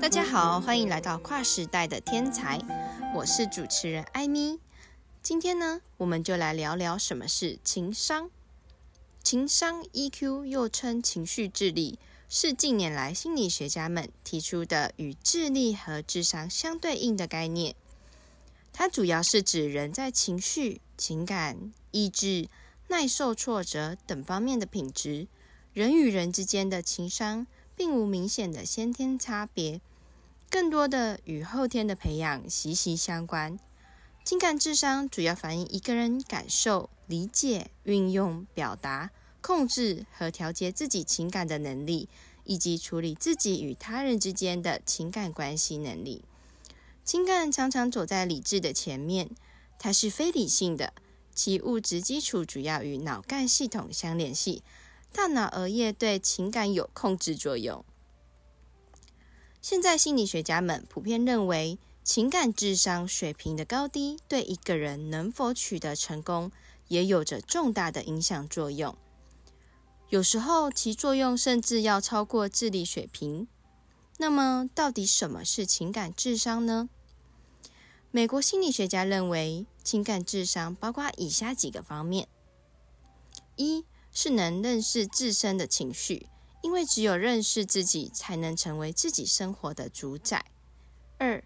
大家好，欢迎来到跨时代的天才，我是主持人艾米。今天呢，我们就来聊聊什么是情商。情商 EQ 又称情绪智力，是近年来心理学家们提出的与智力和智商相对应的概念。它主要是指人在情绪、情感、意志、耐受挫折等方面的品质。人与人之间的情商并无明显的先天差别，更多的与后天的培养息息相关。情感智商主要反映一个人感受、理解、运用、表达、控制和调节自己情感的能力，以及处理自己与他人之间的情感关系能力。情感常常走在理智的前面，它是非理性的，其物质基础主要与脑干系统相联系。大脑额叶对情感有控制作用。现在心理学家们普遍认为，情感智商水平的高低对一个人能否取得成功也有着重大的影响作用。有时候其作用甚至要超过智力水平。那么，到底什么是情感智商呢？美国心理学家认为，情感智商包括以下几个方面：一。是能认识自身的情绪，因为只有认识自己，才能成为自己生活的主宰。二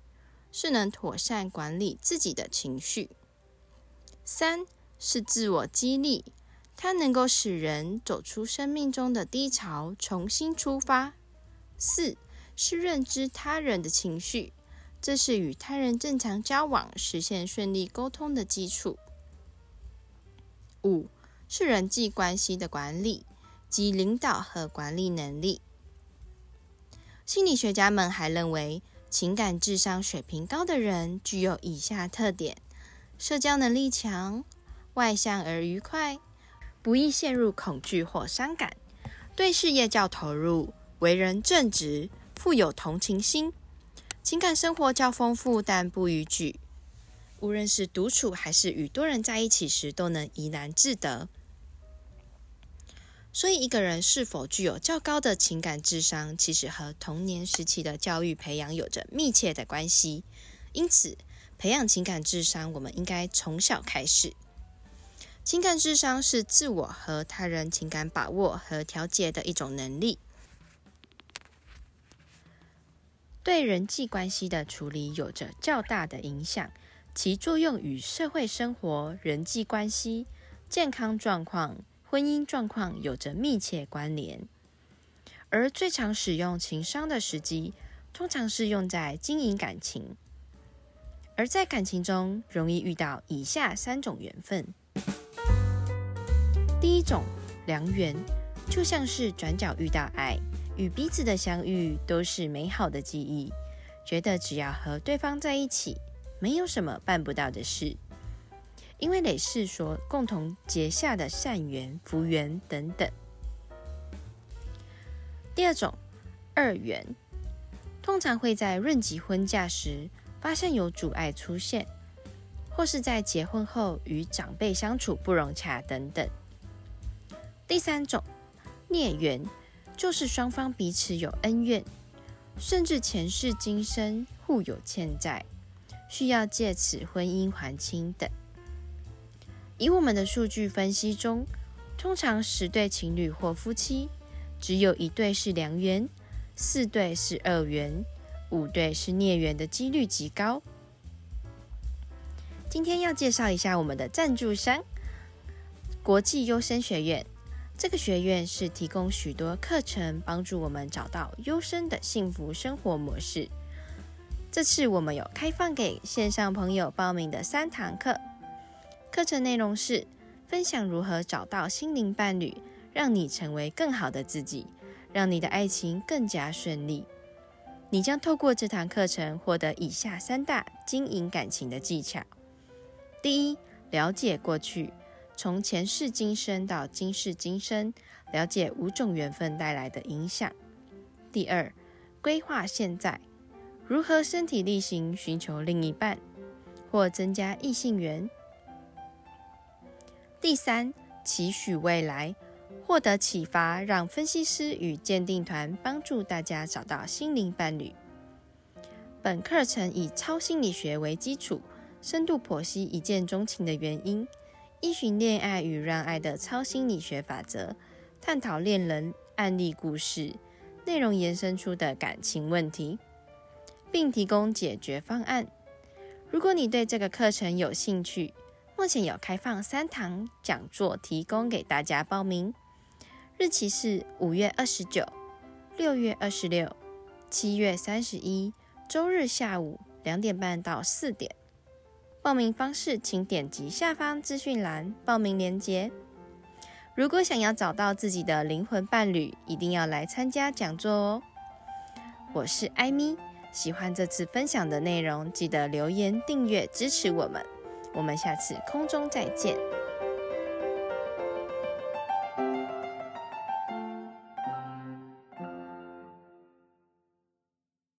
是能妥善管理自己的情绪。三是自我激励，它能够使人走出生命中的低潮，重新出发。四是认知他人的情绪，这是与他人正常交往、实现顺利沟通的基础。五。是人际关系的管理及领导和管理能力。心理学家们还认为，情感智商水平高的人具有以下特点：社交能力强，外向而愉快，不易陷入恐惧或伤感，对事业较投入，为人正直，富有同情心，情感生活较丰富但不逾矩，无论是独处还是与多人在一起时，都能怡然自得。所以，一个人是否具有较高的情感智商，其实和童年时期的教育培养有着密切的关系。因此，培养情感智商，我们应该从小开始。情感智商是自我和他人情感把握和调节的一种能力，对人际关系的处理有着较大的影响。其作用与社会生活、人际关系、健康状况。婚姻状况有着密切关联，而最常使用情商的时机，通常是用在经营感情。而在感情中，容易遇到以下三种缘分。第一种良缘，就像是转角遇到爱，与彼此的相遇都是美好的记忆，觉得只要和对方在一起，没有什么办不到的事。因为累世所共同结下的善缘、福缘等等。第二种二缘，通常会在润及婚嫁时发现有阻碍出现，或是在结婚后与长辈相处不融洽等等。第三种孽缘，就是双方彼此有恩怨，甚至前世今生互有欠债，需要借此婚姻还清等。以我们的数据分析中，通常十对情侣或夫妻，只有一对是良缘，四对是恶缘，五对是孽缘的几率极高。今天要介绍一下我们的赞助商——国际优生学院。这个学院是提供许多课程，帮助我们找到优生的幸福生活模式。这次我们有开放给线上朋友报名的三堂课。课程内容是分享如何找到心灵伴侣，让你成为更好的自己，让你的爱情更加顺利。你将透过这堂课程获得以下三大经营感情的技巧：第一，了解过去，从前世今生到今世今生，了解五种缘分带来的影响；第二，规划现在，如何身体力行寻求另一半，或增加异性缘。第三，期许未来，获得启发，让分析师与鉴定团帮助大家找到心灵伴侣。本课程以超心理学为基础，深度剖析一见钟情的原因，依循恋爱与让爱的超心理学法则，探讨恋人案例故事内容延伸出的感情问题，并提供解决方案。如果你对这个课程有兴趣，目前有开放三堂讲座提供给大家报名，日期是五月二十九、六月二十六、七月三十一。周日下午两点半到四点，报名方式请点击下方资讯栏报名链接。如果想要找到自己的灵魂伴侣，一定要来参加讲座哦。我是艾米，喜欢这次分享的内容，记得留言订阅支持我们。我们下次空中再见。